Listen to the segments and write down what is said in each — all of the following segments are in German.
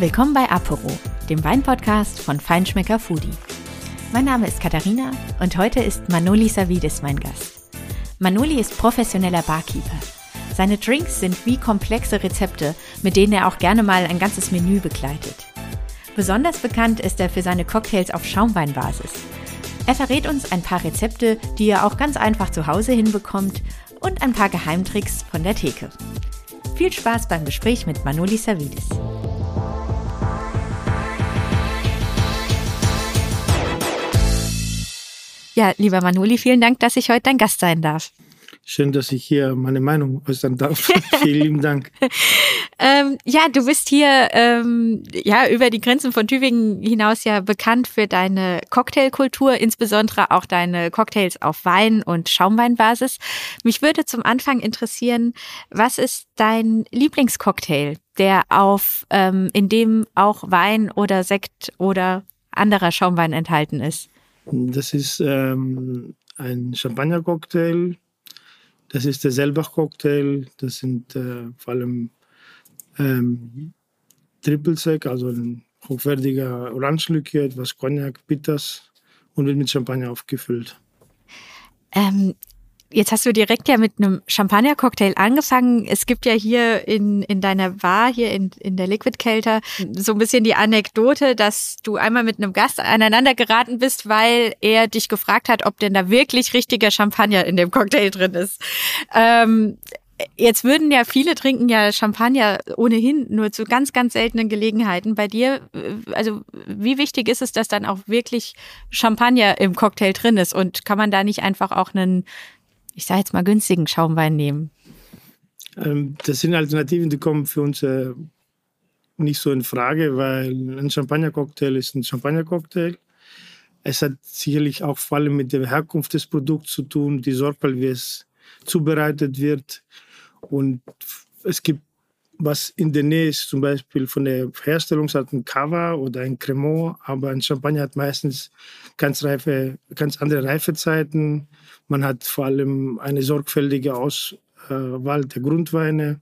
Willkommen bei Apero, dem Weinpodcast von Feinschmecker Foodie. Mein Name ist Katharina und heute ist Manoli Savidis mein Gast. Manoli ist professioneller Barkeeper. Seine Drinks sind wie komplexe Rezepte, mit denen er auch gerne mal ein ganzes Menü begleitet. Besonders bekannt ist er für seine Cocktails auf Schaumweinbasis. Er verrät uns ein paar Rezepte, die er auch ganz einfach zu Hause hinbekommt und ein paar Geheimtricks von der Theke. Viel Spaß beim Gespräch mit Manoli Savidis. Ja, lieber Manoli, vielen Dank, dass ich heute dein Gast sein darf. Schön, dass ich hier meine Meinung äußern darf. Vielen lieben Dank. ähm, ja, du bist hier ähm, ja über die Grenzen von Tübingen hinaus ja bekannt für deine Cocktailkultur, insbesondere auch deine Cocktails auf Wein und Schaumweinbasis. Mich würde zum Anfang interessieren, was ist dein Lieblingscocktail, der auf ähm, in dem auch Wein oder Sekt oder anderer Schaumwein enthalten ist? Das ist ähm, ein Champagner-Cocktail. Das ist der Selbach-Cocktail. Das sind äh, vor allem ähm, Triple Sec, also ein hochwertiger Orangenlikör, etwas Cognac, Bitters und wird mit Champagner aufgefüllt. Ähm, Jetzt hast du direkt ja mit einem Champagner-Cocktail angefangen. Es gibt ja hier in, in deiner Bar, hier in, in der Liquid Kelter, so ein bisschen die Anekdote, dass du einmal mit einem Gast aneinander geraten bist, weil er dich gefragt hat, ob denn da wirklich richtiger Champagner in dem Cocktail drin ist. Ähm, Jetzt würden ja viele trinken ja Champagner ohnehin nur zu ganz, ganz seltenen Gelegenheiten. Bei dir, also wie wichtig ist es, dass dann auch wirklich Champagner im Cocktail drin ist? Und kann man da nicht einfach auch einen ich sage jetzt mal, günstigen Schaumwein nehmen? Ähm, das sind Alternativen, die kommen für uns äh, nicht so in Frage, weil ein Champagner-Cocktail ist ein Champagner-Cocktail. Es hat sicherlich auch vor allem mit der Herkunft des Produkts zu tun, die Sorgfalt, wie es zubereitet wird. Und es gibt was in der Nähe ist, zum Beispiel von der Herstellungsart ein Cava oder ein Cremant, aber ein Champagner hat meistens ganz, reife, ganz andere Reifezeiten. Man hat vor allem eine sorgfältige Auswahl der Grundweine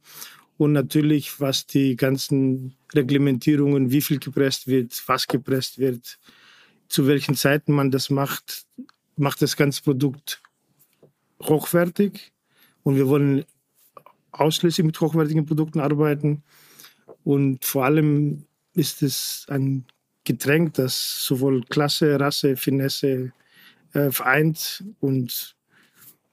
und natürlich, was die ganzen Reglementierungen, wie viel gepresst wird, was gepresst wird, zu welchen Zeiten man das macht, macht das ganze Produkt hochwertig. Und wir wollen ausschließlich mit hochwertigen Produkten arbeiten. Und vor allem ist es ein Getränk, das sowohl Klasse, Rasse, Finesse äh, vereint. Und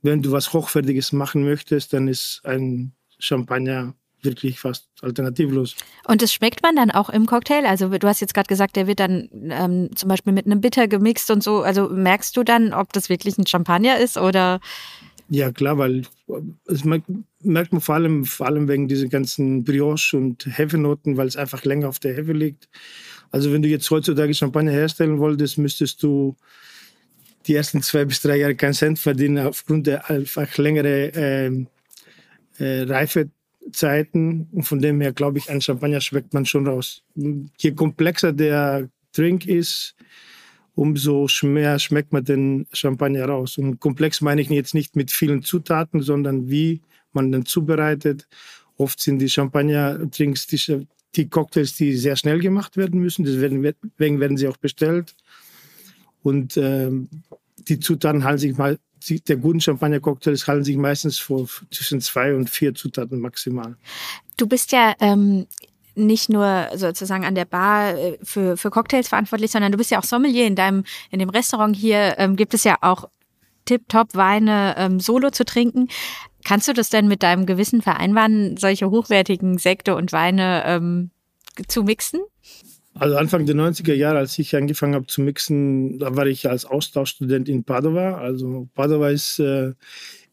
wenn du was Hochwertiges machen möchtest, dann ist ein Champagner wirklich fast alternativlos. Und das schmeckt man dann auch im Cocktail? Also du hast jetzt gerade gesagt, der wird dann ähm, zum Beispiel mit einem Bitter gemixt und so. Also merkst du dann, ob das wirklich ein Champagner ist oder? Ja klar, weil es merkt, man vor allem, vor allem wegen diesen ganzen Brioche- und Hefenoten, weil es einfach länger auf der Hefe liegt. Also wenn du jetzt heutzutage Champagner herstellen wolltest, müsstest du die ersten zwei bis drei Jahre keinen Cent verdienen aufgrund der einfach längeren äh, äh, Reifezeiten. Und von dem her glaube ich, ein Champagner schmeckt man schon raus. Je komplexer der Drink ist, umso mehr schmeckt man den Champagner raus. Und komplex meine ich jetzt nicht mit vielen Zutaten, sondern wie man den zubereitet. Oft sind die Champagner-Drinks die, die, Cocktails, die sehr schnell gemacht werden müssen. Deswegen werden sie auch bestellt. Und ähm, die Zutaten halten sich mal, der guten Champagner-Cocktails halten sich meistens vor zwischen zwei und vier Zutaten maximal. Du bist ja ähm, nicht nur sozusagen an der Bar äh, für, für Cocktails verantwortlich, sondern du bist ja auch Sommelier in deinem, in dem Restaurant hier ähm, gibt es ja auch Tip-Top Weine ähm, solo zu trinken. Kannst du das denn mit deinem Gewissen vereinbaren, solche hochwertigen Sekte und Weine ähm, zu mixen? Also Anfang der 90er Jahre, als ich angefangen habe zu mixen, da war ich als Austauschstudent in Padova. Also Padova ist äh,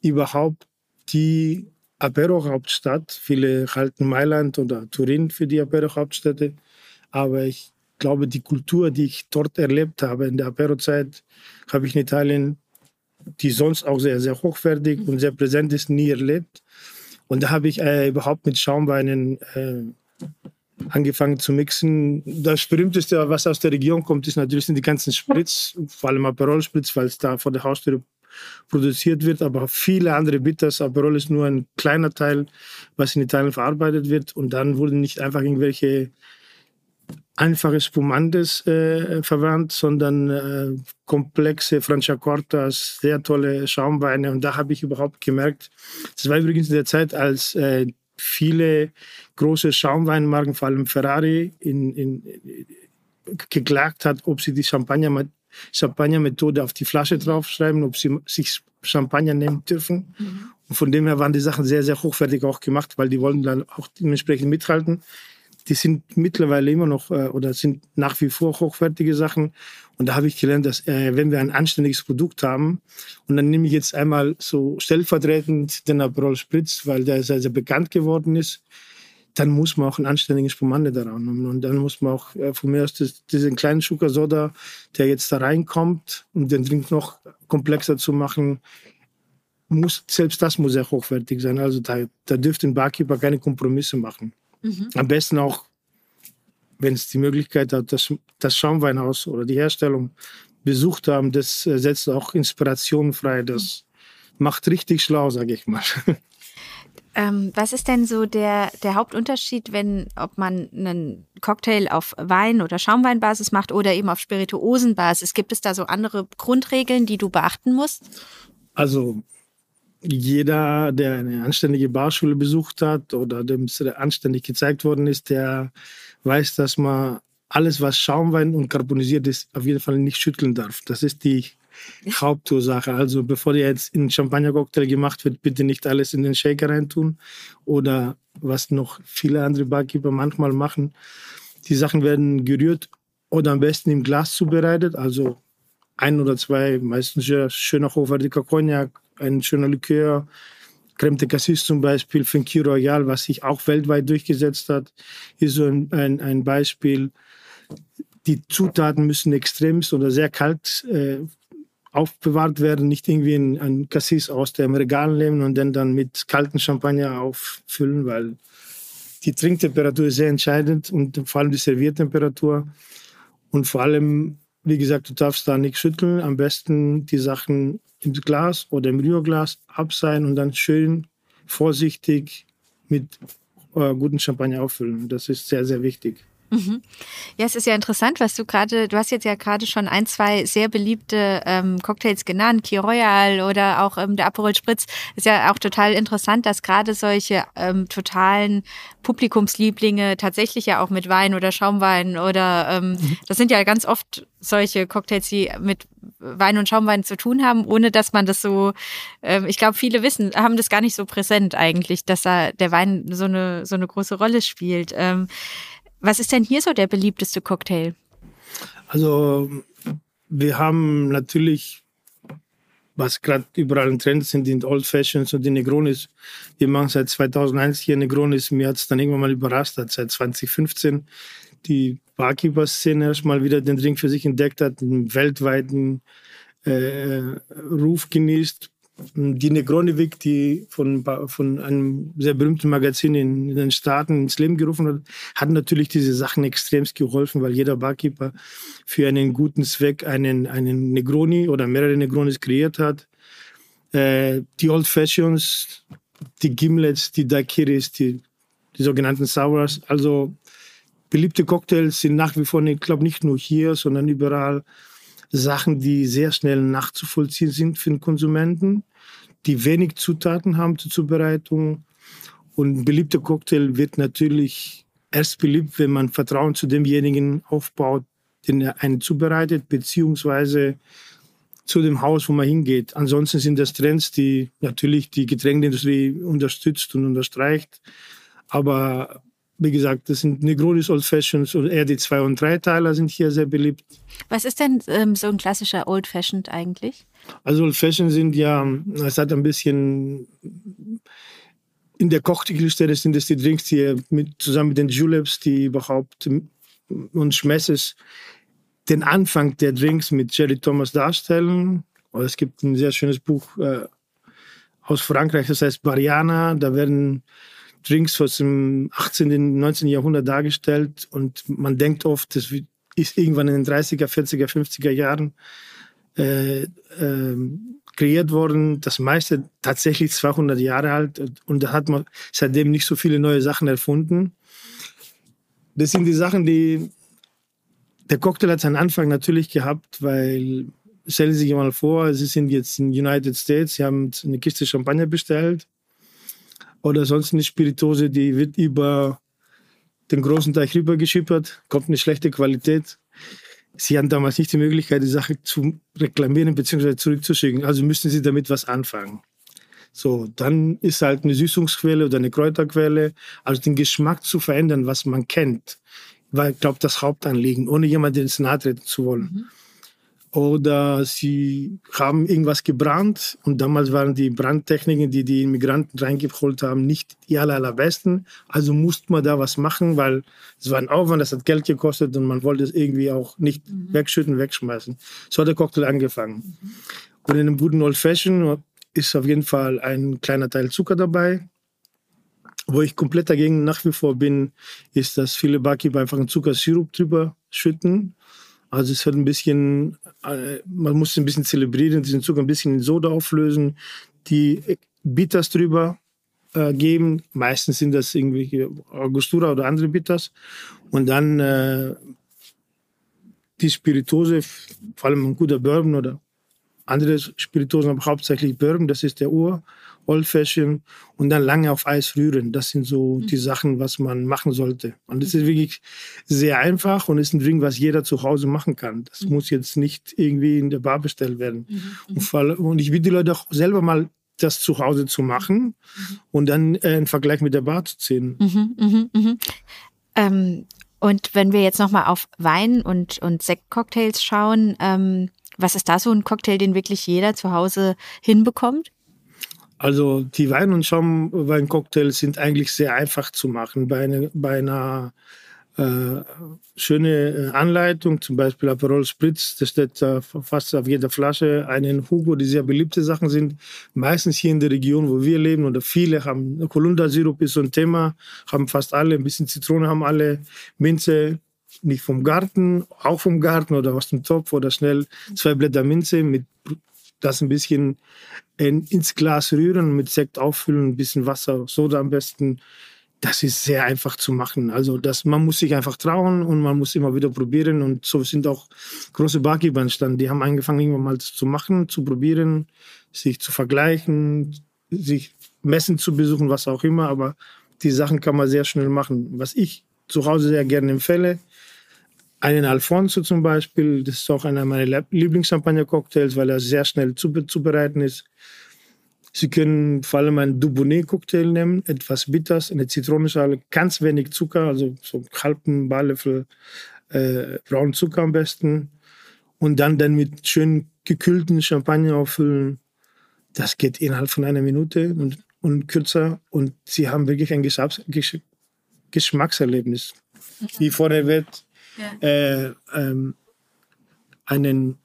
überhaupt die Apero-Hauptstadt. Viele halten Mailand oder Turin für die Apero-Hauptstädte. Aber ich glaube, die Kultur, die ich dort erlebt habe in der Apero-Zeit, habe ich in Italien, die sonst auch sehr, sehr hochwertig und sehr präsent ist, nie erlebt. Und da habe ich äh, überhaupt mit Schaumweinen äh, angefangen zu mixen. Das berühmteste, was aus der Region kommt, ist natürlich sind die ganzen Spritz, vor allem Aperol-Spritz, weil es da vor der Haustür produziert wird, aber viele andere Bitters. Aperol ist nur ein kleiner Teil, was in Italien verarbeitet wird. Und dann wurden nicht einfach irgendwelche einfache Spumantes äh, verwandt, sondern äh, komplexe Franciacortas, sehr tolle Schaumweine. Und da habe ich überhaupt gemerkt, das war übrigens in der Zeit, als äh, viele große Schaumweinmarken, vor allem Ferrari, in, in, geklagt hat, ob sie die Champagner, Champagner-Methode auf die Flasche draufschreiben, ob sie sich Champagner nehmen dürfen. Mhm. Und von dem her waren die Sachen sehr, sehr hochwertig auch gemacht, weil die wollten dann auch dementsprechend mithalten die sind mittlerweile immer noch äh, oder sind nach wie vor hochwertige Sachen. Und da habe ich gelernt, dass äh, wenn wir ein anständiges Produkt haben, und dann nehme ich jetzt einmal so stellvertretend den Aperol Spritz, weil der sehr, sehr bekannt geworden ist, dann muss man auch ein anständiges Spumante daran haben. Und dann muss man auch äh, von mir aus das, diesen kleinen Sugar Soda, der jetzt da reinkommt, um den Drink noch komplexer zu machen, muss, selbst das muss sehr hochwertig sein. Also da, da dürfte ein Barkeeper keine Kompromisse machen. Mhm. Am besten auch, wenn es die Möglichkeit hat, das, das Schaumweinhaus oder die Herstellung besucht haben, das äh, setzt auch Inspiration frei. Das mhm. macht richtig schlau, sage ich mal. Ähm, was ist denn so der, der Hauptunterschied, wenn, ob man einen Cocktail auf Wein- oder Schaumweinbasis macht oder eben auf Spirituosenbasis? Gibt es da so andere Grundregeln, die du beachten musst? Also jeder, der eine anständige Barschule besucht hat oder dem es anständig gezeigt worden ist, der weiß, dass man alles, was Schaumwein und carbonisiert ist, auf jeden Fall nicht schütteln darf. Das ist die Hauptursache. Also bevor dir jetzt ein Champagner-Cocktail gemacht wird, bitte nicht alles in den Shaker reintun oder was noch viele andere Barkeeper manchmal machen. Die Sachen werden gerührt oder am besten im Glas zubereitet. Also ein oder zwei, meistens schöner hochwertiger Cognac ein schöner Likör. Creme de Cassis zum Beispiel, Finki Royal, was sich auch weltweit durchgesetzt hat, ist so ein, ein, ein Beispiel. Die Zutaten müssen extremst oder sehr kalt äh, aufbewahrt werden, nicht irgendwie ein, ein Cassis aus dem Regal nehmen und dann, dann mit kaltem Champagner auffüllen, weil die Trinktemperatur ist sehr entscheidend und vor allem die Serviertemperatur. Und vor allem, wie gesagt, du darfst da nicht schütteln. Am besten die Sachen im Glas oder im Rührglas abseilen und dann schön vorsichtig mit äh, guten Champagner auffüllen. Das ist sehr, sehr wichtig. Mhm. Ja, es ist ja interessant, was du gerade, du hast jetzt ja gerade schon ein, zwei sehr beliebte ähm, Cocktails genannt, Key Royal oder auch ähm, der Aperol Spritz. Ist ja auch total interessant, dass gerade solche ähm, totalen Publikumslieblinge tatsächlich ja auch mit Wein oder Schaumwein oder ähm, mhm. das sind ja ganz oft solche Cocktails, die mit Wein und Schaumwein zu tun haben, ohne dass man das so, ähm, ich glaube, viele wissen, haben das gar nicht so präsent eigentlich, dass da der Wein so eine, so eine große Rolle spielt. Ähm, was ist denn hier so der beliebteste Cocktail? Also wir haben natürlich, was gerade überall ein Trend sind, die Old Fashions und die Negronis. Wir machen seit 2001 hier Negronis. Mir hat es dann irgendwann mal überrascht, dass seit 2015 die Barkeeper-Szene erstmal wieder den Drink für sich entdeckt hat, einen weltweiten äh, Ruf genießt die Negroni-Wig, die von, von einem sehr berühmten Magazin in, in, den Staaten ins Leben gerufen hat, hat natürlich diese Sachen extremst geholfen, weil jeder Barkeeper für einen guten Zweck einen, einen Negroni oder mehrere Negronis kreiert hat. Äh, die Old Fashions, die Gimlets, die Daiquiris, die, die sogenannten Sours, also beliebte Cocktails sind nach wie vor, ich glaube nicht nur hier, sondern überall Sachen, die sehr schnell nachzuvollziehen sind für den Konsumenten die wenig Zutaten haben zur Zubereitung. Und ein beliebter Cocktail wird natürlich erst beliebt, wenn man Vertrauen zu demjenigen aufbaut, den er einen zubereitet, beziehungsweise zu dem Haus, wo man hingeht. Ansonsten sind das Trends, die natürlich die Getränkeindustrie unterstützt und unterstreicht. Aber wie gesagt, das sind Negronis Old Fashions und eher die Zwei- und Dreiteiler sind hier sehr beliebt. Was ist denn ähm, so ein klassischer Old Fashioned eigentlich? Also Old Fashioned sind ja, es hat ein bisschen in der Kochstelle sind es die Drinks, die mit, zusammen mit den Juleps, die überhaupt und Schmesses den Anfang der Drinks mit Jerry Thomas darstellen. Und es gibt ein sehr schönes Buch äh, aus Frankreich, das heißt Bariana. Da werden Drinks aus dem 18., und 19. Jahrhundert dargestellt und man denkt oft, das ist irgendwann in den 30er, 40er, 50er Jahren äh, äh, kreiert worden. Das meiste tatsächlich 200 Jahre alt und da hat man seitdem nicht so viele neue Sachen erfunden. Das sind die Sachen, die der Cocktail hat seinen Anfang natürlich gehabt, weil stellen Sie sich mal vor, Sie sind jetzt in den United States, Sie haben eine Kiste Champagner bestellt oder sonst eine Spiritose, die wird über den großen Teich rübergeschippert, kommt eine schlechte Qualität. Sie hatten damals nicht die Möglichkeit, die Sache zu reklamieren bzw. zurückzuschicken. Also müssen Sie damit was anfangen. So, dann ist halt eine Süßungsquelle oder eine Kräuterquelle, also den Geschmack zu verändern, was man kennt, war, glaube das Hauptanliegen, ohne jemandem ins Nahe treten zu wollen. Mhm oder sie haben irgendwas gebrannt und damals waren die Brandtechniken, die die Immigranten reingeholt haben, nicht die aller, allerbesten. Also musste man da was machen, weil es war ein Aufwand, das hat Geld gekostet und man wollte es irgendwie auch nicht mhm. wegschütten, wegschmeißen. So hat der Cocktail angefangen. Mhm. Und in einem guten Old Fashion ist auf jeden Fall ein kleiner Teil Zucker dabei. Wo ich komplett dagegen nach wie vor bin, ist, dass viele Barkeeper einfach einen Zuckersirup drüber schütten also es wird ein bisschen, man muss ein bisschen zelebrieren, diesen Zucker ein bisschen in Soda auflösen, die Bitters drüber äh, geben. Meistens sind das irgendwelche Angostura oder andere Bitters. Und dann äh, die Spiritose, vor allem ein guter Bourbon oder andere Spiritosen, aber hauptsächlich Bourbon, das ist der Ur. Old Fashion und dann lange auf Eis rühren. Das sind so mhm. die Sachen, was man machen sollte. Und das ist wirklich sehr einfach und ist ein Drink, was jeder zu Hause machen kann. Das mhm. muss jetzt nicht irgendwie in der Bar bestellt werden. Mhm. Und, ich bitte die Leute auch selber mal das zu Hause zu machen mhm. und dann äh, einen Vergleich mit der Bar zu ziehen. Mhm, mhm, mhm. Ähm, und wenn wir jetzt nochmal auf Wein und, und Sektcocktails schauen, ähm, was ist da so ein Cocktail, den wirklich jeder zu Hause hinbekommt? Also die Wein- und Schaumweincocktails sind eigentlich sehr einfach zu machen. Bei, eine, bei einer äh, schönen äh, Anleitung, zum Beispiel Aperol Spritz, das steht äh, fast auf jeder Flasche, einen Hugo, die sehr beliebte Sachen sind. Meistens hier in der Region, wo wir leben, oder viele haben, Kolunda-Sirup ist so ein Thema, haben fast alle, ein bisschen Zitrone haben alle, Minze, nicht vom Garten, auch vom Garten oder aus dem Topf oder schnell zwei Blätter Minze mit das ein bisschen ins Glas rühren, mit Sekt auffüllen, ein bisschen Wasser, Soda am besten. Das ist sehr einfach zu machen. Also das, man muss sich einfach trauen und man muss immer wieder probieren. Und so sind auch große Barkeeper entstanden. Die haben angefangen, irgendwann mal zu machen, zu probieren, sich zu vergleichen, sich Messen zu besuchen, was auch immer. Aber die Sachen kann man sehr schnell machen. Was ich zu Hause sehr gerne empfehle, einen Alfonso zum Beispiel, das ist auch einer meiner Lieblings-Champagner-Cocktails, weil er sehr schnell zubereiten ist. Sie können vor allem einen Dubonnet-Cocktail nehmen, etwas Bitters, eine Zitronenschale, ganz wenig Zucker, also so einen halben Barlöffel äh, braunen Zucker am besten. Und dann, dann mit schön gekühlten Champagner auffüllen. Das geht innerhalb von einer Minute und, und kürzer. Und Sie haben wirklich ein Geschmackserlebnis. Wie vorher wird äh, ähm, einen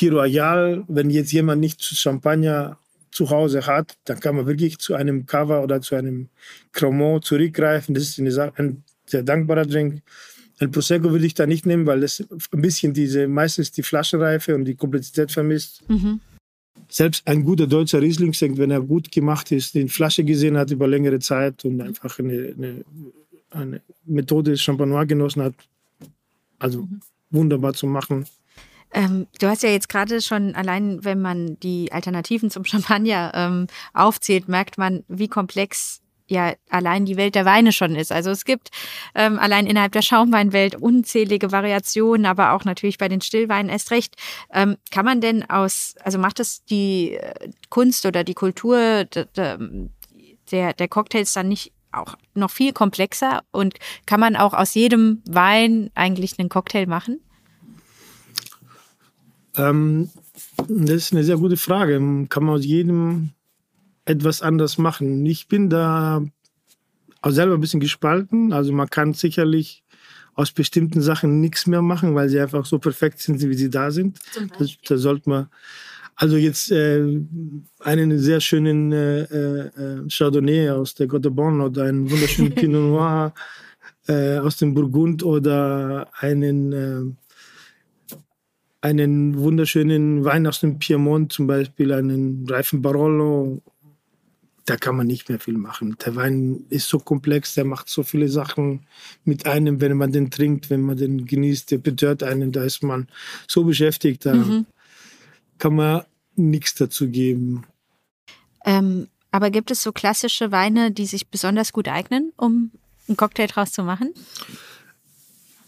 Ayal, wenn jetzt jemand nicht Champagner zu Hause hat, dann kann man wirklich zu einem Cava oder zu einem Cremant zurückgreifen. Das ist eine, ein sehr dankbarer Drink. Ein Prosecco würde ich da nicht nehmen, weil das ein bisschen diese, meistens die Flaschenreife und die Komplexität vermisst. Mhm. Selbst ein guter deutscher Riesling, wenn er gut gemacht ist, die Flasche gesehen hat über längere Zeit und einfach eine, eine, eine Methode Champagnois genossen hat, also mhm. wunderbar zu machen. Ähm, du hast ja jetzt gerade schon, allein wenn man die Alternativen zum Champagner ähm, aufzählt, merkt man, wie komplex ja allein die Welt der Weine schon ist. Also es gibt ähm, allein innerhalb der Schaumweinwelt unzählige Variationen, aber auch natürlich bei den Stillweinen erst recht. Ähm, kann man denn aus, also macht es die äh, Kunst oder die Kultur der, der Cocktails dann nicht auch noch viel komplexer und kann man auch aus jedem Wein eigentlich einen Cocktail machen? Ähm, das ist eine sehr gute Frage. Kann man aus jedem etwas anders machen? Ich bin da auch selber ein bisschen gespalten. Also man kann sicherlich aus bestimmten Sachen nichts mehr machen, weil sie einfach so perfekt sind, wie sie da sind. Da, da sollte man also jetzt äh, einen sehr schönen äh, äh, Chardonnay aus der Côte oder einen wunderschönen Pinot Noir äh, aus dem Burgund oder einen, äh, einen wunderschönen Wein aus dem Piemont, zum Beispiel einen reifen Barolo. da kann man nicht mehr viel machen. Der Wein ist so komplex, der macht so viele Sachen mit einem, wenn man den trinkt, wenn man den genießt, der betört einen, da ist man so beschäftigt, da mhm. Kann man nichts dazu geben. Ähm, aber gibt es so klassische Weine, die sich besonders gut eignen, um einen Cocktail draus zu machen?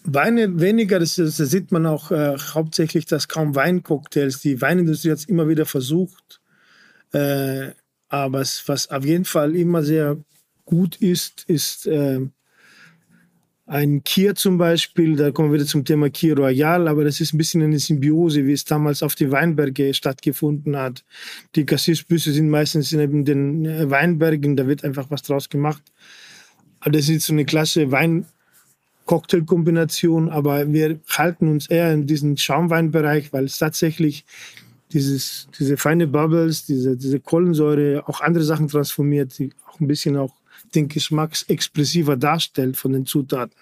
Weine weniger, das, das sieht man auch äh, hauptsächlich, dass kaum Weincocktails, die Weinindustrie hat es immer wieder versucht, äh, aber was auf jeden Fall immer sehr gut ist, ist äh, ein Kier zum Beispiel. Da kommen wir wieder zum Thema Kier Royal, aber das ist ein bisschen eine Symbiose, wie es damals auf die Weinberge stattgefunden hat. Die Cassisbüsse sind meistens in den äh, Weinbergen, da wird einfach was draus gemacht. Aber das ist so eine klasse Wein. Cocktailkombination, aber wir halten uns eher in diesen Schaumweinbereich, weil es tatsächlich dieses, diese feine Bubbles, diese, diese Kohlensäure auch andere Sachen transformiert, die auch ein bisschen auch den Geschmack expressiver darstellt von den Zutaten.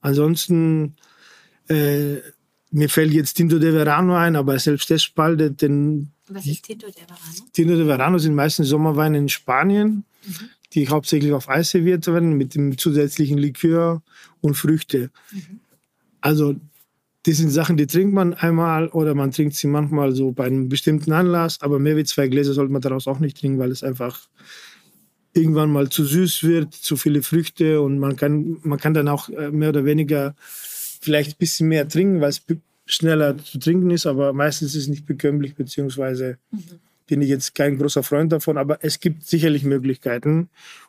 Ansonsten, äh, mir fällt jetzt Tinto de Verano ein, aber selbst das spaltet den. Was ist Tinto de Verano? Tinto de Verano sind meistens Sommerweine in Spanien, mhm. die hauptsächlich auf Eis serviert werden mit dem zusätzlichen Likör und Früchte. Mhm. Also das sind Sachen, die trinkt man einmal oder man trinkt sie manchmal so bei einem bestimmten Anlass, aber mehr wie zwei Gläser sollte man daraus auch nicht trinken, weil es einfach irgendwann mal zu süß wird, zu viele Früchte und man kann, man kann dann auch äh, mehr oder weniger vielleicht ein bisschen mehr trinken, weil es schneller zu trinken ist, aber meistens ist es nicht bekömmlich, beziehungsweise mhm. bin ich jetzt kein großer Freund davon, aber es gibt sicherlich Möglichkeiten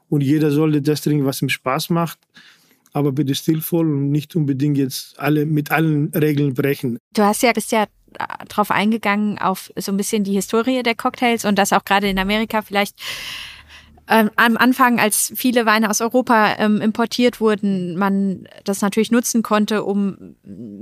und jeder sollte das trinken, was ihm Spaß macht aber bitte stillvoll und nicht unbedingt jetzt alle mit allen Regeln brechen. Du hast ja bist ja drauf eingegangen auf so ein bisschen die Historie der Cocktails und das auch gerade in Amerika vielleicht ähm, am Anfang, als viele Weine aus Europa ähm, importiert wurden, man das natürlich nutzen konnte, um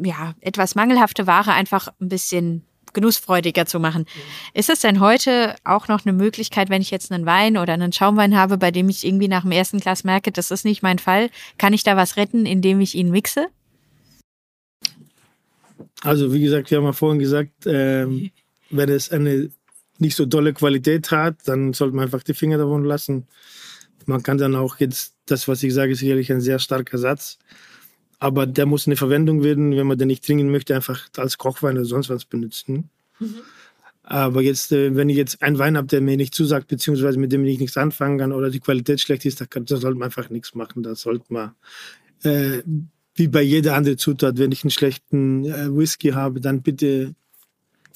ja etwas mangelhafte Ware einfach ein bisschen genussfreudiger zu machen. Ist es denn heute auch noch eine Möglichkeit, wenn ich jetzt einen Wein oder einen Schaumwein habe, bei dem ich irgendwie nach dem ersten Glas merke, das ist nicht mein Fall, kann ich da was retten, indem ich ihn mixe? Also wie gesagt, wir haben ja vorhin gesagt, ähm, wenn es eine nicht so tolle Qualität hat, dann sollte man einfach die Finger davon lassen. Man kann dann auch jetzt, das, was ich sage, ist sicherlich ein sehr starker Satz. Aber der muss eine Verwendung werden, wenn man den nicht trinken möchte, einfach als Kochwein oder sonst was benutzen. Mhm. Aber jetzt, äh, wenn ich jetzt einen Wein habe, der mir nicht zusagt, beziehungsweise mit dem ich nichts anfangen kann oder die Qualität schlecht ist, da, da sollte man einfach nichts machen. Da sollte man, äh, wie bei jeder anderen Zutat, wenn ich einen schlechten äh, Whisky habe, dann bitte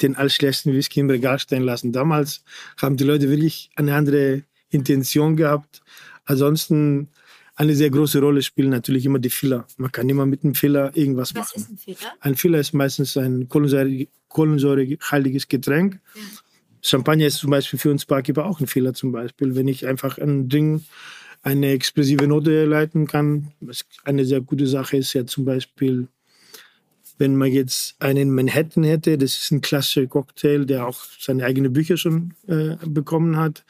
den als Whisky im Regal stehen lassen. Damals haben die Leute wirklich eine andere Intention gehabt. Ansonsten eine sehr große Rolle spielen natürlich immer die Filler. Man kann immer mit einem Filler irgendwas Was machen. Was ist ein Filler? Ein Filler ist meistens ein kohlensäurehaltiges Getränk. Ja. Champagner ist zum Beispiel für uns Barkeeper auch ein Filler zum Beispiel. Wenn ich einfach ein Ding eine expressive Note leiten kann. Eine sehr gute Sache ist ja zum Beispiel, wenn man jetzt einen Manhattan hätte, das ist ein klassischer Cocktail, der auch seine eigenen Bücher schon äh, bekommen hat.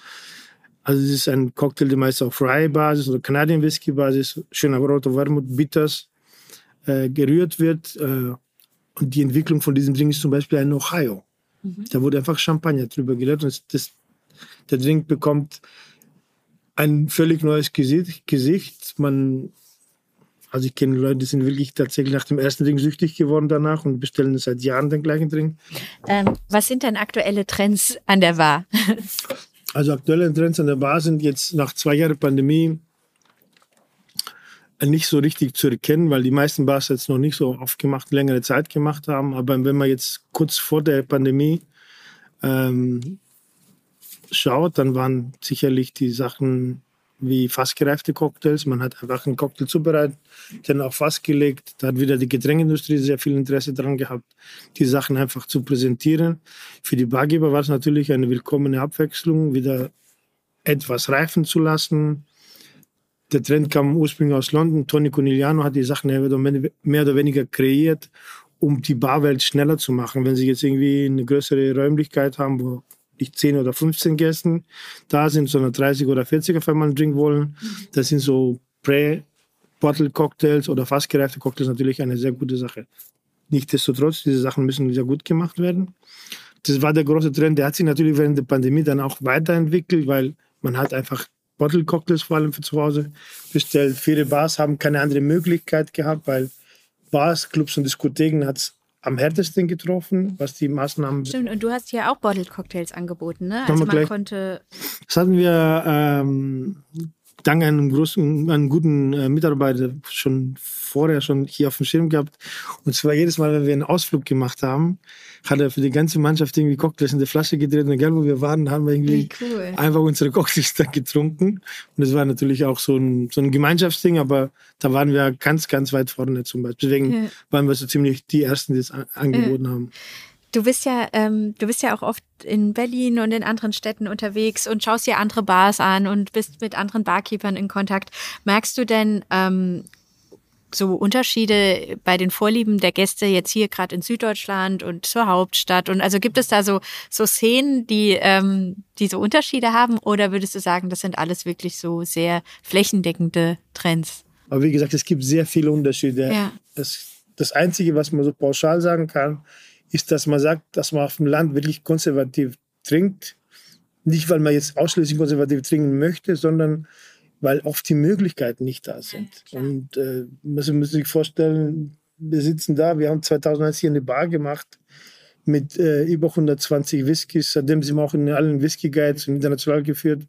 Also es ist ein Cocktail, der meist auf Rye-Basis oder Canadian Whisky-Basis, schöner roter Wermut, Bitters, äh, gerührt wird. Äh, und die Entwicklung von diesem Drink ist zum Beispiel in Ohio. Mhm. Da wurde einfach Champagner drüber gelegt und das, der Drink bekommt ein völlig neues Gesicht. Gesicht. Man, also ich kenne Leute, die sind wirklich tatsächlich nach dem ersten Drink süchtig geworden danach und bestellen seit Jahren den gleichen Drink. Ähm, was sind denn aktuelle Trends an der Bar? Also aktuelle Trends an der Bar sind jetzt nach zwei Jahren Pandemie nicht so richtig zu erkennen, weil die meisten Bars jetzt noch nicht so aufgemacht, längere Zeit gemacht haben. Aber wenn man jetzt kurz vor der Pandemie ähm, schaut, dann waren sicherlich die Sachen wie fassgereifte Cocktails. Man hat einfach einen Cocktail zubereitet, dann auf Fass gelegt. Da hat wieder die Getränkindustrie sehr viel Interesse daran gehabt, die Sachen einfach zu präsentieren. Für die Bargeber war es natürlich eine willkommene Abwechslung, wieder etwas reifen zu lassen. Der Trend kam ursprünglich aus London. Tony Conigliano hat die Sachen mehr oder weniger kreiert, um die Barwelt schneller zu machen. Wenn Sie jetzt irgendwie eine größere Räumlichkeit haben, wo nicht 10 oder 15 Gästen da sind, sondern 30 oder 40 auf einmal einen Drink wollen. Das sind so Pre-Bottle-Cocktails oder fast gereifte Cocktails natürlich eine sehr gute Sache. Nichtsdestotrotz, diese Sachen müssen sehr gut gemacht werden. Das war der große Trend. Der hat sich natürlich während der Pandemie dann auch weiterentwickelt, weil Man hat einfach Bottle Cocktails vor allem für zu Hause bestellt. Viele Bars haben keine andere Möglichkeit gehabt, weil Bars, Clubs und Diskotheken hat es am härtesten getroffen, was die Maßnahmen. Stimmt, und du hast hier auch Bottled Cocktails angeboten, ne? Also man gleich, konnte. Das hatten wir ähm, dank einem großen, einem guten äh, Mitarbeiter schon vorher schon hier auf dem Schirm gehabt. Und zwar jedes Mal, wenn wir einen Ausflug gemacht haben, hat er für die ganze Mannschaft irgendwie Cocktails in der Flasche gedreht. Und egal wo wir waren, haben wir irgendwie cool. einfach unsere Cocktails dann getrunken. Und das war natürlich auch so ein, so ein Gemeinschaftsding, aber da waren wir ganz, ganz weit vorne zum Beispiel. Deswegen ja. waren wir so ziemlich die Ersten, die es angeboten ja. haben. Du bist ja, ähm, du bist ja auch oft in Berlin und in anderen Städten unterwegs und schaust dir andere Bars an und bist mit anderen Barkeepern in Kontakt. Merkst du denn ähm, so Unterschiede bei den Vorlieben der Gäste jetzt hier gerade in Süddeutschland und zur Hauptstadt? Und also gibt es da so, so Szenen, die, ähm, die so Unterschiede haben? Oder würdest du sagen, das sind alles wirklich so sehr flächendeckende Trends? Aber wie gesagt, es gibt sehr viele Unterschiede. Ja. Das, das Einzige, was man so pauschal sagen kann, ist, dass man sagt, dass man auf dem Land wirklich konservativ trinkt. Nicht, weil man jetzt ausschließlich konservativ trinken möchte, sondern weil oft die Möglichkeiten nicht da sind. Ja, und äh, man muss sich vorstellen, wir sitzen da, wir haben 2001 hier eine Bar gemacht mit äh, über 120 Whiskys. Seitdem sind wir auch in allen Whisky Guides international geführt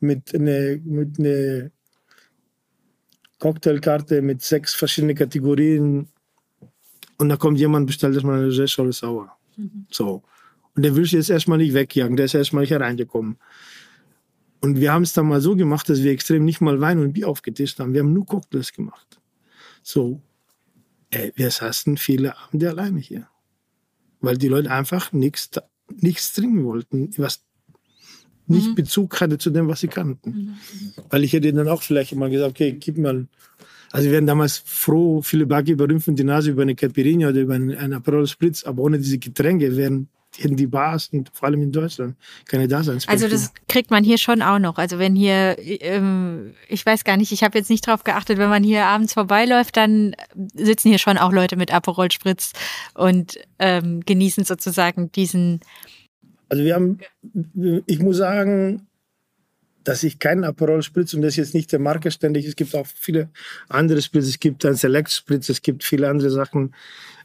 mit einer mit eine Cocktailkarte mit sechs verschiedenen Kategorien und da kommt jemand, bestellt erstmal eine Rosé Sauer. Mhm. So. Und der will sich jetzt erstmal nicht wegjagen, der ist erstmal nicht hereingekommen. Und wir haben es dann mal so gemacht, dass wir extrem nicht mal Wein und Bier aufgetischt haben. Wir haben nur Cocktails gemacht. So, ey, wir saßen viele Abende alleine hier. Weil die Leute einfach nichts, nichts trinken wollten, was nicht mhm. Bezug hatte zu dem, was sie kannten. Mhm. Weil ich hätte dann auch vielleicht mal gesagt, okay, gib mal also wir werden damals froh, viele Barkeeper rümpfen die Nase über eine Caipirinha oder über einen, einen Aperol Spritz, aber ohne diese Getränke wären hätten die Bars und vor allem in Deutschland keine Daseinsberechtigung. Also das kriegt man hier schon auch noch. Also wenn hier, ähm, ich weiß gar nicht, ich habe jetzt nicht drauf geachtet, wenn man hier abends vorbeiläuft, dann sitzen hier schon auch Leute mit Aperol Spritz und ähm, genießen sozusagen diesen. Also wir haben, ich muss sagen, dass ich keinen Aperol spritze und das ist jetzt nicht der Marke ständig. Es gibt auch viele andere Spritz. Es gibt einen Select Spritz, es gibt viele andere Sachen.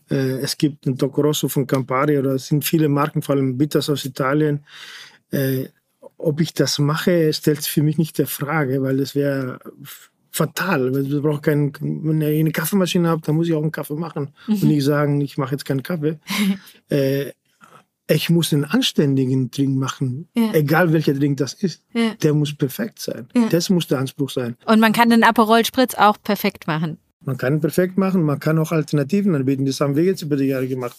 Äh, es gibt einen Tocco Rosso von Campari oder es sind viele Marken, vor allem Bitters aus Italien. Äh, ob ich das mache, stellt sich für mich nicht der Frage, weil das wäre fatal. Ich brauche keinen, wenn ich eine Kaffeemaschine habe, dann muss ich auch einen Kaffee machen mhm. und nicht sagen, ich mache jetzt keinen Kaffee. äh, ich muss einen anständigen Drink machen, ja. egal welcher Drink das ist. Ja. Der muss perfekt sein. Ja. Das muss der Anspruch sein. Und man kann den Aperol Spritz auch perfekt machen. Man kann ihn perfekt machen, man kann auch Alternativen anbieten. Das haben wir jetzt über die Jahre gemacht.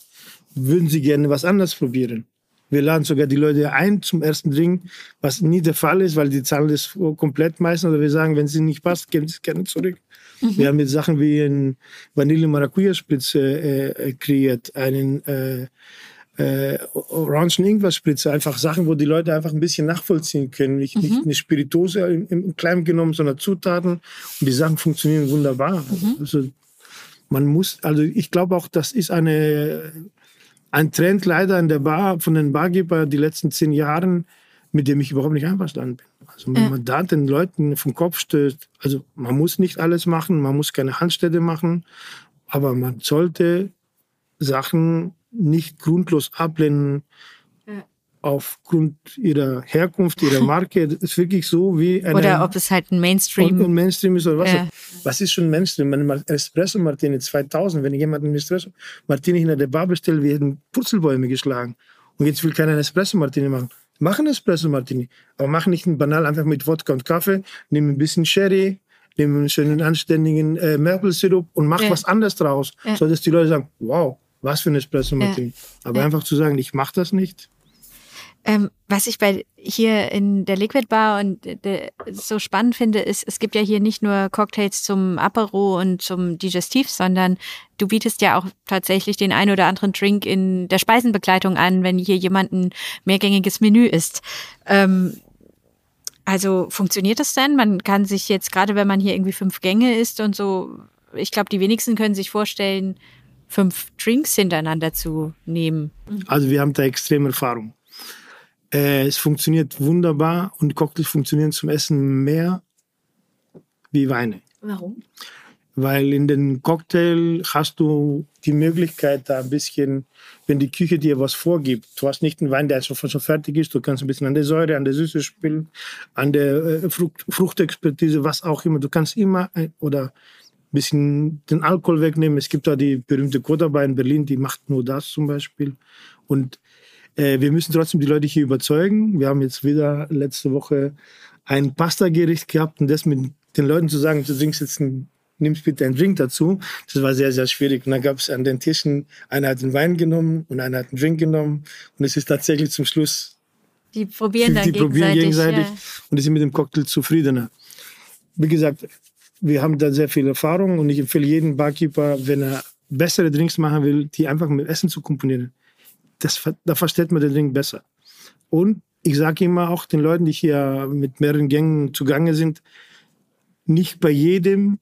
Würden Sie gerne was anderes probieren? Wir laden sogar die Leute ein zum ersten Drink, was nie der Fall ist, weil die zahlen das komplett meistens. Oder wir sagen, wenn es ihnen nicht passt, geben sie es gerne zurück. Mhm. Wir haben jetzt Sachen wie einen Vanille-Maracuja-Spritz äh, äh, kreiert, einen äh, äh, Orangen Ingwer Spritze, einfach Sachen, wo die Leute einfach ein bisschen nachvollziehen können. Nicht, mhm. nicht eine Spirituose im, im Kleinen genommen, sondern Zutaten. Und die Sachen funktionieren wunderbar. Mhm. Also man muss, also ich glaube auch, das ist eine, ein Trend leider in der Bar von den Bargeber die letzten zehn Jahren, mit dem ich überhaupt nicht einverstanden bin. Also wenn ja. man da den Leuten vom Kopf stößt, also man muss nicht alles machen, man muss keine Handstätte machen, aber man sollte Sachen nicht grundlos ablehnen ja. aufgrund ihrer Herkunft, ihrer Marke. Das ist wirklich so wie eine, Oder ob es halt ein Mainstream, ein Mainstream ist oder was. Ja. Was ist schon Mainstream? Ein Espresso Martini 2000, wenn jemand einen Espresso Martini in der Bar bestellt, wir hätten Purzelbäume geschlagen. Und jetzt will keiner einen Espresso Martini machen. Mach einen Espresso Martini, aber mach nicht einen banal einfach mit Wodka und Kaffee. Nimm ein bisschen Sherry, nimm einen schönen anständigen äh, Maple Syrup und mach ja. was anderes draus, ja. so dass die Leute sagen, wow, was für ein Espresso Martini. Ja. Aber ja. einfach zu sagen, ich mache das nicht. Ähm, was ich bei hier in der Liquid Bar und de, so spannend finde, ist, es gibt ja hier nicht nur Cocktails zum Apero und zum Digestiv, sondern du bietest ja auch tatsächlich den ein oder anderen Drink in der Speisenbegleitung an, wenn hier jemand ein mehrgängiges Menü isst. Ähm, also funktioniert das denn? Man kann sich jetzt, gerade wenn man hier irgendwie fünf Gänge isst und so, ich glaube, die wenigsten können sich vorstellen, fünf Drinks hintereinander zu nehmen. Also wir haben da extreme Erfahrung. Äh, es funktioniert wunderbar und Cocktails funktionieren zum Essen mehr wie Weine. Warum? Weil in den Cocktail hast du die Möglichkeit, da ein bisschen, wenn die Küche dir was vorgibt, du hast nicht einen Wein, der schon, schon fertig ist, du kannst ein bisschen an der Säure, an der Süße spielen, an der äh, Frucht, Fruchtexpertise, was auch immer. Du kannst immer ein, oder bisschen den Alkohol wegnehmen. Es gibt da die berühmte Kodabai in Berlin, die macht nur das zum Beispiel. Und äh, wir müssen trotzdem die Leute hier überzeugen. Wir haben jetzt wieder letzte Woche ein Pasta-Gericht gehabt und das mit den Leuten zu sagen, du trinkst jetzt ein nimmst bitte einen Drink dazu. Das war sehr, sehr schwierig. Und dann gab es an den Tischen, einer hat einen Wein genommen und einer hat einen Drink genommen. Und es ist tatsächlich zum Schluss. Die probieren dann die gegenseitig. Probieren gegenseitig ja. und die sind mit dem Cocktail zufriedener. Wie gesagt, wir haben da sehr viel Erfahrung und ich empfehle jedem Barkeeper, wenn er bessere Drinks machen will, die einfach mit Essen zu komponieren. Das, da versteht man den Drink besser. Und ich sage immer auch den Leuten, die hier mit mehreren Gängen zugange sind, nicht bei jedem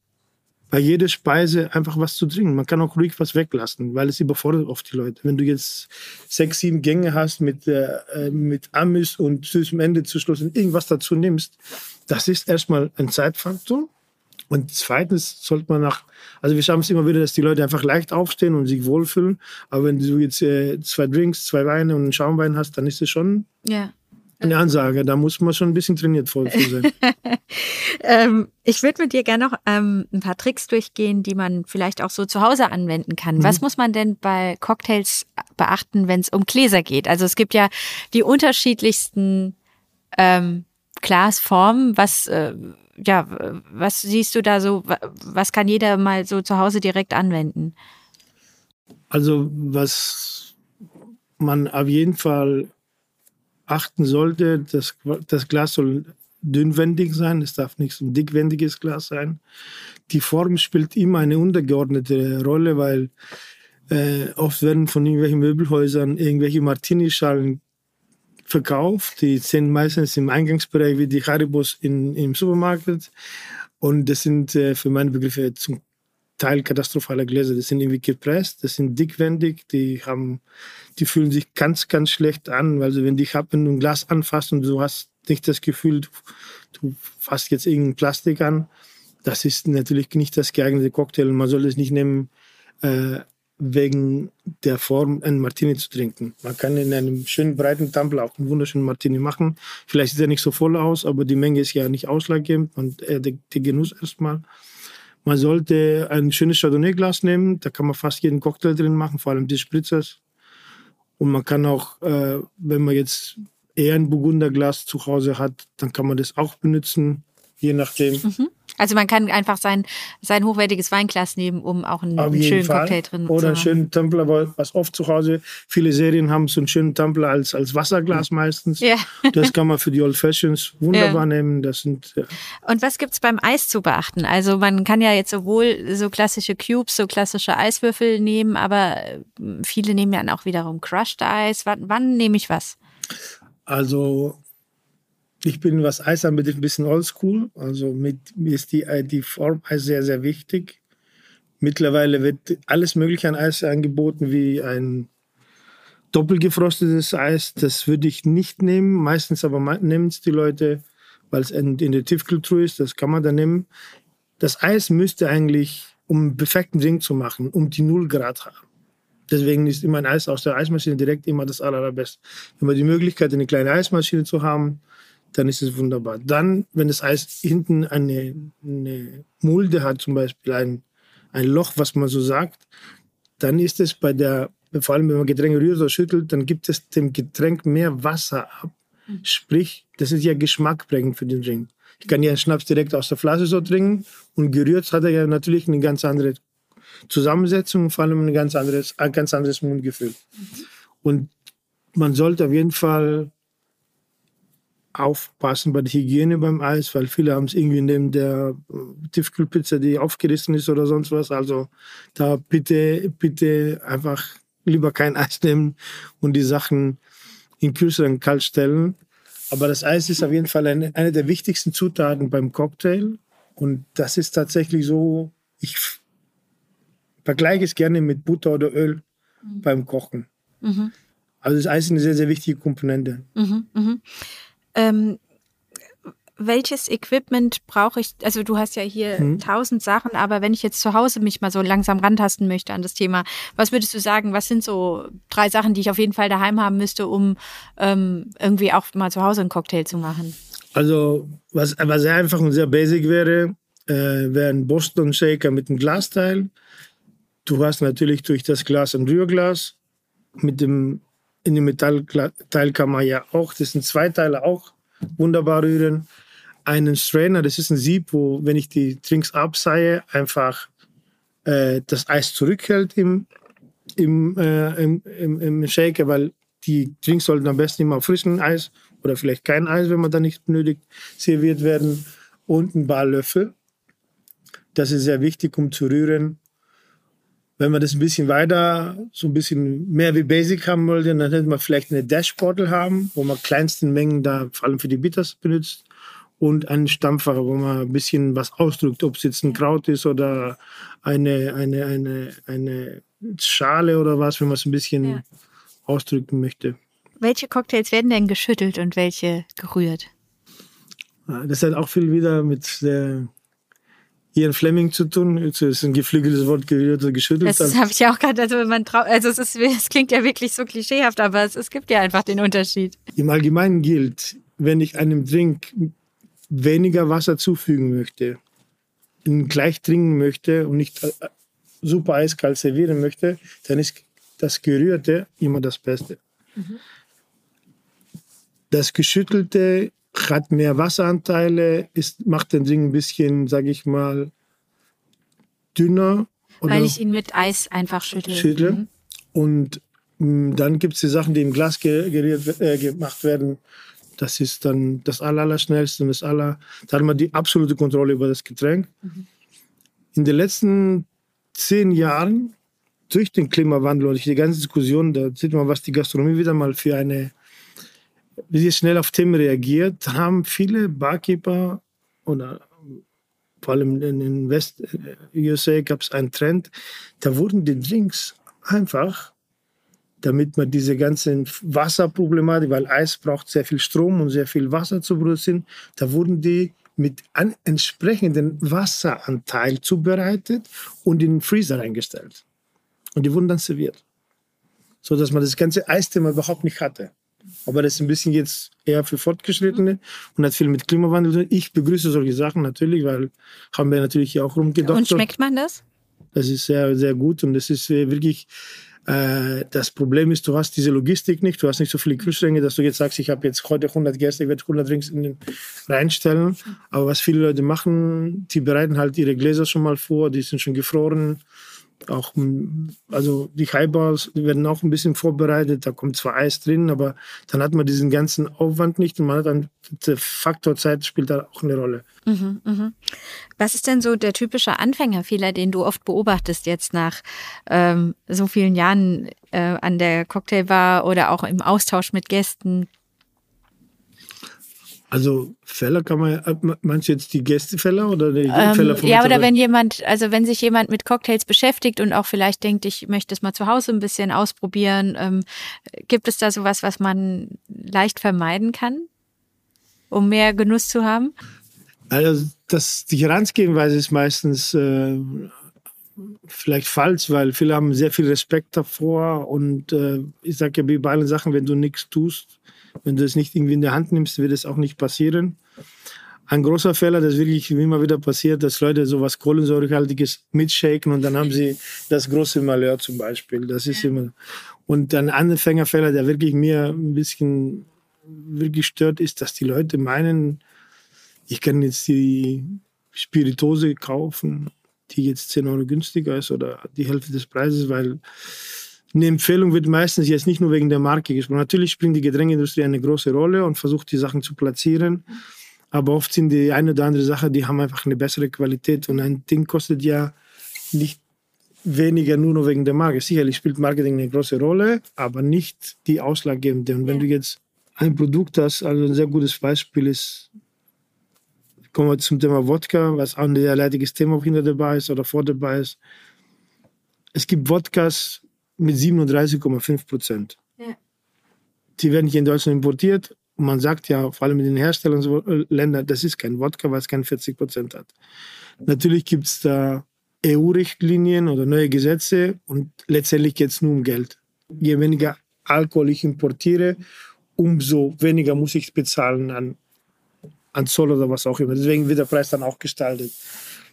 bei jeder Speise einfach was zu trinken. Man kann auch ruhig was weglassen, weil es überfordert oft die Leute. Wenn du jetzt sechs, sieben Gänge hast mit, äh, mit Amis und süßem Ende zu Schluss und irgendwas dazu nimmst, das ist erstmal ein Zeitfaktor. Und zweitens sollte man nach, also wir schaffen es immer wieder, dass die Leute einfach leicht aufstehen und sich wohlfühlen. Aber wenn du jetzt äh, zwei Drinks, zwei Weine und einen Schaumwein hast, dann ist es schon Ja. eine Ansage. Da muss man schon ein bisschen trainiert vor sein. Ähm, ich würde mit dir gerne noch ähm, ein paar Tricks durchgehen, die man vielleicht auch so zu Hause anwenden kann. Was muss man denn bei Cocktails beachten, wenn es um Gläser geht? Also es gibt ja die unterschiedlichsten ähm, Glasformen. Was, äh, ja, was siehst du da so? wa- Was kann jeder mal so zu Hause direkt anwenden? Also was man auf jeden Fall achten sollte, das, das Glas soll dünnwendig sein, es darf nicht so ein dickwendiges Glas sein. Die Form spielt immer eine untergeordnete Rolle, weil äh, oft werden von irgendwelchen Möbelhäusern irgendwelche Martini-Schalen verkauft. Die sind meistens im Eingangsbereich wie die Haribos in, im Supermarkt. Und das sind äh, für meine Begriffe zum Teil katastrophale Gläser. Das sind irgendwie gepresst, das sind dickwendig, die haben, die fühlen sich ganz, ganz schlecht an. Also wenn die du ein Glas anfasst und du hast nicht das Gefühl, du, du fasst jetzt irgendein Plastik an, das ist natürlich nicht das geeignete Cocktail. Man soll es nicht nehmen, äh, wegen der Form einen Martini zu trinken. Man kann in einem schönen breiten Tumbler auch einen wunderschönen Martini machen. Vielleicht sieht er nicht so voll aus, aber die Menge ist ja nicht ausschlaggebend und äh, der, der Genuss erstmal. Man sollte ein schönes Chardonnay-Glas nehmen, da kann man fast jeden Cocktail drin machen, vor allem die Spritzers. Und man kann auch, äh, wenn man jetzt eher ein Burgunderglas zu Hause hat, dann kann man das auch benutzen, je nachdem. Also man kann einfach sein, sein hochwertiges Weinglas nehmen, um auch einen, einen schönen Fall. Cocktail drin Oder zu einen haben. schönen Tumbler, weil- was oft zu Hause, viele Serien haben so einen schönen Tumbler als, als Wasserglas meistens. Ja. Das kann man für die Old Fashions wunderbar nehmen. Das sind, äh, Und was gibt's beim Eis zu beachten? Also man kann ja jetzt sowohl so klassische Cubes, so klassische Eiswürfel nehmen, aber äh, viele nehmen ja auch wiederum Crushed Eis. Wann, wann nehme ich was? Also ich bin, was Eis anbetrifft, ein bisschen oldschool. Also mit, mir ist die, äh, die Form Eis sehr, sehr wichtig. Mittlerweile wird alles Mögliche an Eis angeboten, wie ein doppelgefrostetes Eis. Das würde ich nicht nehmen. Meistens aber nehmen es die Leute, weil es in, in der Tiefkühltruhe ist. Das kann man dann nehmen. Das Eis müsste eigentlich, um einen perfekten Drink zu machen, um die 0 Grad haben. Deswegen ist immer ein Eis aus der Eismaschine direkt immer das aller- allerbeste. Wenn man die Möglichkeit, eine kleine Eismaschine zu haben, dann ist es wunderbar. Dann, wenn das Eis hinten eine, eine Mulde hat, zum Beispiel ein, ein Loch, was man so sagt, dann ist es bei der, vor allem wenn man Getränke rührt oder schüttelt, dann gibt es dem Getränk mehr Wasser ab. Sprich, das ist ja geschmackprägend für den Drink. Ich kann ja einen Schnaps direkt aus der Flasche so trinken und gerührt hat er ja natürlich eine ganz andere Zusammensetzung und vor allem ein ganz anderes, ein ganz anderes Mundgefühl. Und man sollte auf jeden Fall aufpassen bei der Hygiene beim Eis, weil viele haben es irgendwie neben der äh, Tiefkühlpizza, die aufgerissen ist oder sonst was. Also da bitte, bitte einfach lieber kein Eis nehmen und die Sachen in Kühlschrank kalt stellen. Aber das Eis ist auf jeden Fall eine, eine der wichtigsten Zutaten beim Cocktail. Und das ist tatsächlich so, ich vergleiche es gerne mit Butter oder Öl beim Kochen. Mhm. Also das Eis ist eine sehr, sehr wichtige Komponente. Mhm, mhm. Ähm, welches Equipment brauche ich? Also du hast ja hier mhm. tausend Sachen, aber wenn ich jetzt zu Hause mich mal so langsam rantasten möchte an das Thema, was würdest du sagen, was sind so drei Sachen, die ich auf jeden Fall daheim haben müsste, um ähm, irgendwie auch mal zu Hause einen Cocktail zu machen? Also was, was sehr einfach und sehr basic wäre, äh, wäre ein Boston Shaker mit einem Glasteil. Du hast natürlich durch das Glas ein Rührglas. Mit dem, in dem Metallteil kann man ja auch, das sind zwei Teile auch wunderbar rühren einen Strainer, das ist ein Sieb, wo, wenn ich die Drinks abseihe, einfach äh, das Eis zurückhält im, im, äh, im, im, im, Shaker, weil die Drinks sollten am besten immer auf frischem Eis oder vielleicht kein Eis, wenn man da nicht benötigt, serviert werden. Und ein Barlöffel. Das ist sehr wichtig, um zu rühren. Wenn man das ein bisschen weiter, so ein bisschen mehr wie Basic haben wollte, dann hätte man vielleicht eine Dashbottle haben, wo man kleinsten Mengen da vor allem für die Bitters benutzt und einen Stampfer, wo man ein bisschen was ausdrückt, ob es jetzt ein Kraut ist oder eine, eine, eine, eine Schale oder was, wenn man es ein bisschen ja. ausdrücken möchte. Welche Cocktails werden denn geschüttelt und welche gerührt? Ah, das hat auch viel wieder mit der Ian Fleming zu tun. Das ist ein geflügeltes Wort, gerührt oder geschüttelt. Das habe ich auch gerade, also man also es, ist, es klingt ja wirklich so klischeehaft, aber es, es gibt ja einfach den Unterschied. Im Allgemeinen gilt, wenn ich einem Drink weniger Wasser zufügen möchte, ihn gleich trinken möchte und nicht äh, super eiskalt servieren möchte, dann ist das Gerührte immer das Beste. Mhm. Das Geschüttelte hat mehr Wasseranteile, ist, macht den Drink ein bisschen, sage ich mal, dünner. Weil ich ihn mit Eis einfach schüttle. schüttle. Mhm. Und mh, mm, dann gibt es die Sachen, die im Glas geriert, äh, gemacht werden, das ist dann das Allerschnellste und das Aller. Da hat man die absolute Kontrolle über das Getränk. Mhm. In den letzten zehn Jahren, durch den Klimawandel und durch die ganze Diskussion, da sieht man, was die Gastronomie wieder mal für eine, wie sie schnell auf Themen reagiert, haben viele Barkeeper oder vor allem in West äh, USA gab es einen Trend, da wurden die Drinks einfach damit man diese ganzen Wasserproblematik, weil Eis braucht sehr viel Strom und sehr viel Wasser zu produzieren, da wurden die mit an, entsprechendem Wasseranteil zubereitet und in den Freezer eingestellt. Und die wurden dann serviert. So dass man das ganze Eisthema überhaupt nicht hatte. Aber das ist ein bisschen jetzt eher für Fortgeschrittene und hat viel mit Klimawandel zu tun. Ich begrüße solche Sachen natürlich, weil haben wir natürlich hier auch rumgedacht. Und schmeckt man das? Das ist sehr, sehr gut und das ist äh, wirklich äh, das Problem ist, du hast diese Logistik nicht, du hast nicht so viele Kühlschränke, dass du jetzt sagst, ich habe jetzt heute 100 Gäste, ich werde 100 Drinks in den reinstellen. Aber was viele Leute machen, die bereiten halt ihre Gläser schon mal vor, die sind schon gefroren auch, also die Highballs werden auch ein bisschen vorbereitet, da kommt zwar Eis drin, aber dann hat man diesen ganzen Aufwand nicht und man hat dann, der Faktor Zeit spielt da auch eine Rolle. Mhm, mh. Was ist denn so der typische Anfängerfehler, den du oft beobachtest jetzt nach ähm, so vielen Jahren äh, an der Cocktailbar oder auch im Austausch mit Gästen? Also Fälle kann man, äh, meinst du jetzt die Gästefälle oder die ähm, Fälle von Ja, oder wenn jemand, also wenn sich jemand mit Cocktails beschäftigt und auch vielleicht denkt, ich möchte es mal zu Hause ein bisschen ausprobieren, ähm, gibt es da sowas, was man leicht vermeiden kann, um mehr Genuss zu haben? Also das, die Herangehensweise ist meistens äh, vielleicht falsch, weil viele haben sehr viel Respekt davor und äh, ich sage ja wie bei allen Sachen, wenn du nichts tust, wenn du es nicht irgendwie in der Hand nimmst, wird es auch nicht passieren. Ein großer Fehler, das wirklich immer wieder passiert, dass Leute sowas Kohlensäurehaltiges mitshaken und dann haben sie das große Malheur zum Beispiel. Das ist immer. Und ein Anfängerfehler, der wirklich mir ein bisschen wirklich stört, ist, dass die Leute meinen, ich kann jetzt die Spiritose kaufen, die jetzt 10 Euro günstiger ist oder die Hälfte des Preises, weil eine Empfehlung wird meistens jetzt nicht nur wegen der Marke gesprochen. Natürlich spielt die Getränkeindustrie eine große Rolle und versucht, die Sachen zu platzieren. Aber oft sind die eine oder andere Sache, die haben einfach eine bessere Qualität. Und ein Ding kostet ja nicht weniger nur noch wegen der Marke. Sicherlich spielt Marketing eine große Rolle, aber nicht die ausschlaggebende. Und wenn ja. du jetzt ein Produkt hast, also ein sehr gutes Beispiel ist, kommen wir zum Thema Wodka, was auch ein sehr leidiges Thema hinter dabei ist oder vor dabei ist. Es gibt Wodkas, mit 37,5 Prozent. Ja. die werden hier in Deutschland importiert. Und man sagt ja, vor allem in den Herstellungsländern, das ist kein Wodka, weil es kein 40 Prozent hat. Natürlich gibt es da EU-Richtlinien oder neue Gesetze und letztendlich geht es nur um Geld. Je weniger Alkohol ich importiere, umso weniger muss ich bezahlen an, an Zoll oder was auch immer. Deswegen wird der Preis dann auch gestaltet.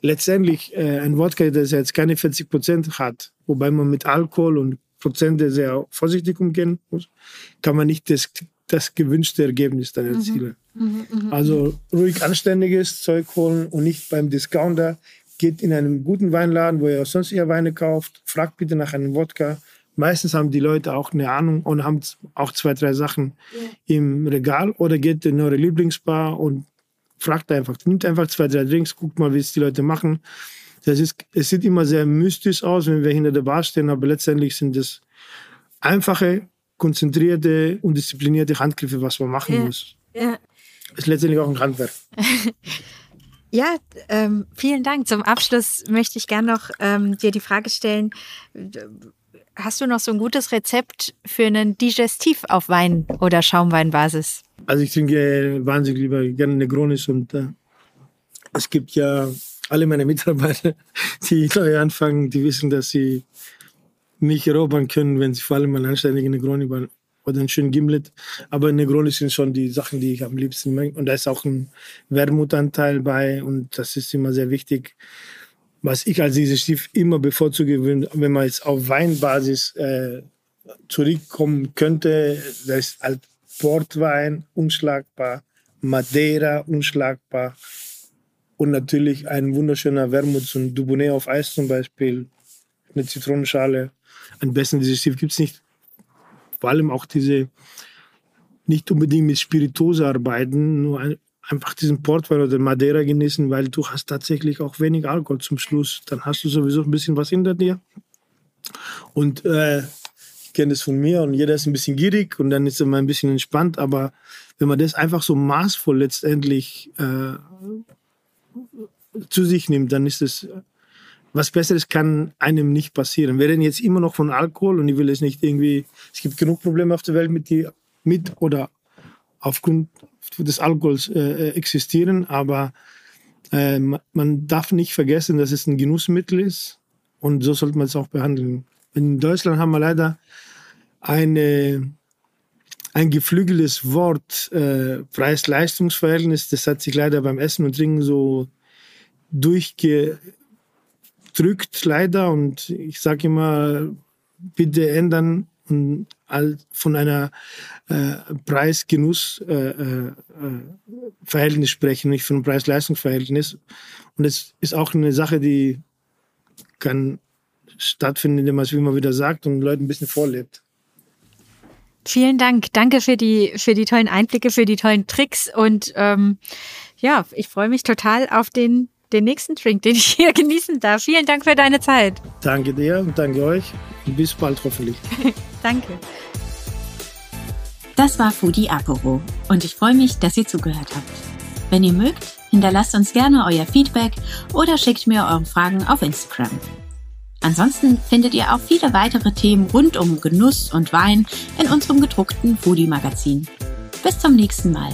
Letztendlich äh, ein Wodka, der jetzt keine 40 Prozent hat, wobei man mit Alkohol und Prozente sehr vorsichtig umgehen muss, kann man nicht das, das gewünschte Ergebnis dann mhm. erzielen. Mhm. Mhm. Also ruhig anständiges Zeug holen und nicht beim Discounter. Geht in einen guten Weinladen, wo ihr sonst eher Weine kauft, fragt bitte nach einem Wodka Meistens haben die Leute auch eine Ahnung und haben auch zwei, drei Sachen ja. im Regal oder geht in eure Lieblingsbar und fragt einfach, nimmt einfach zwei, drei Drinks, guckt mal, wie es die Leute machen. Das ist, es sieht immer sehr mystisch aus, wenn wir hinter der Bar stehen, aber letztendlich sind es einfache, konzentrierte und disziplinierte Handgriffe, was man machen ja. muss. Ja. Ist letztendlich auch ein Handwerk. Ja, ähm, vielen Dank. Zum Abschluss möchte ich gerne noch ähm, dir die Frage stellen, Hast du noch so ein gutes Rezept für einen Digestiv auf Wein- oder Schaumweinbasis? Also ich trinke wahnsinnig lieber gerne Negronis und äh, es gibt ja alle meine Mitarbeiter, die neu anfangen, die wissen, dass sie mich erobern können, wenn sie vor allem einen anständigen Negroni oder einen schönen Gimlet. Aber Negroni sind schon die Sachen, die ich am liebsten mag. Und da ist auch ein Wermutanteil bei und das ist immer sehr wichtig was ich als dieses Schiff immer bevorzuge, wenn man jetzt auf Weinbasis äh, zurückkommen könnte, das ist halt Portwein unschlagbar, Madeira unschlagbar und natürlich ein wunderschöner Wermut, so ein Dubonnet auf Eis zum Beispiel, eine Zitronenschale. Ein besten dieses Schiff gibt es nicht. Vor allem auch diese nicht unbedingt mit Spirituose arbeiten, nur ein, einfach diesen Portwein oder Madeira genießen, weil du hast tatsächlich auch wenig Alkohol zum Schluss. Dann hast du sowieso ein bisschen was hinter dir. Und äh, ich kenne das von mir und jeder ist ein bisschen gierig und dann ist er mal ein bisschen entspannt. Aber wenn man das einfach so maßvoll letztendlich äh, zu sich nimmt, dann ist es was Besseres kann einem nicht passieren. Wir reden jetzt immer noch von Alkohol und ich will es nicht irgendwie. Es gibt genug Probleme auf der Welt mit, die, mit oder aufgrund des Alkohols äh, äh, existieren, aber äh, man darf nicht vergessen, dass es ein Genussmittel ist und so sollte man es auch behandeln. In Deutschland haben wir leider eine, ein geflügeltes Wort, äh, Preis-Leistungs-Verhältnis, das hat sich leider beim Essen und Trinken so durchgedrückt, leider. Und ich sage immer, bitte ändern und von einer äh, Preis-Genuss-Verhältnis äh, äh, sprechen, nicht von einem Preis-Leistungs-Verhältnis. Und es ist auch eine Sache, die kann stattfinden, indem man es, wie man wieder sagt, und Leuten ein bisschen vorlebt. Vielen Dank. Danke für die, für die tollen Einblicke, für die tollen Tricks. Und ähm, ja, ich freue mich total auf den, den nächsten Drink, den ich hier genießen darf. Vielen Dank für deine Zeit. Danke dir und danke euch. Und bis bald hoffentlich. Danke. Das war Foodie Apero und ich freue mich, dass ihr zugehört habt. Wenn ihr mögt, hinterlasst uns gerne euer Feedback oder schickt mir eure Fragen auf Instagram. Ansonsten findet ihr auch viele weitere Themen rund um Genuss und Wein in unserem gedruckten Foodie Magazin. Bis zum nächsten Mal.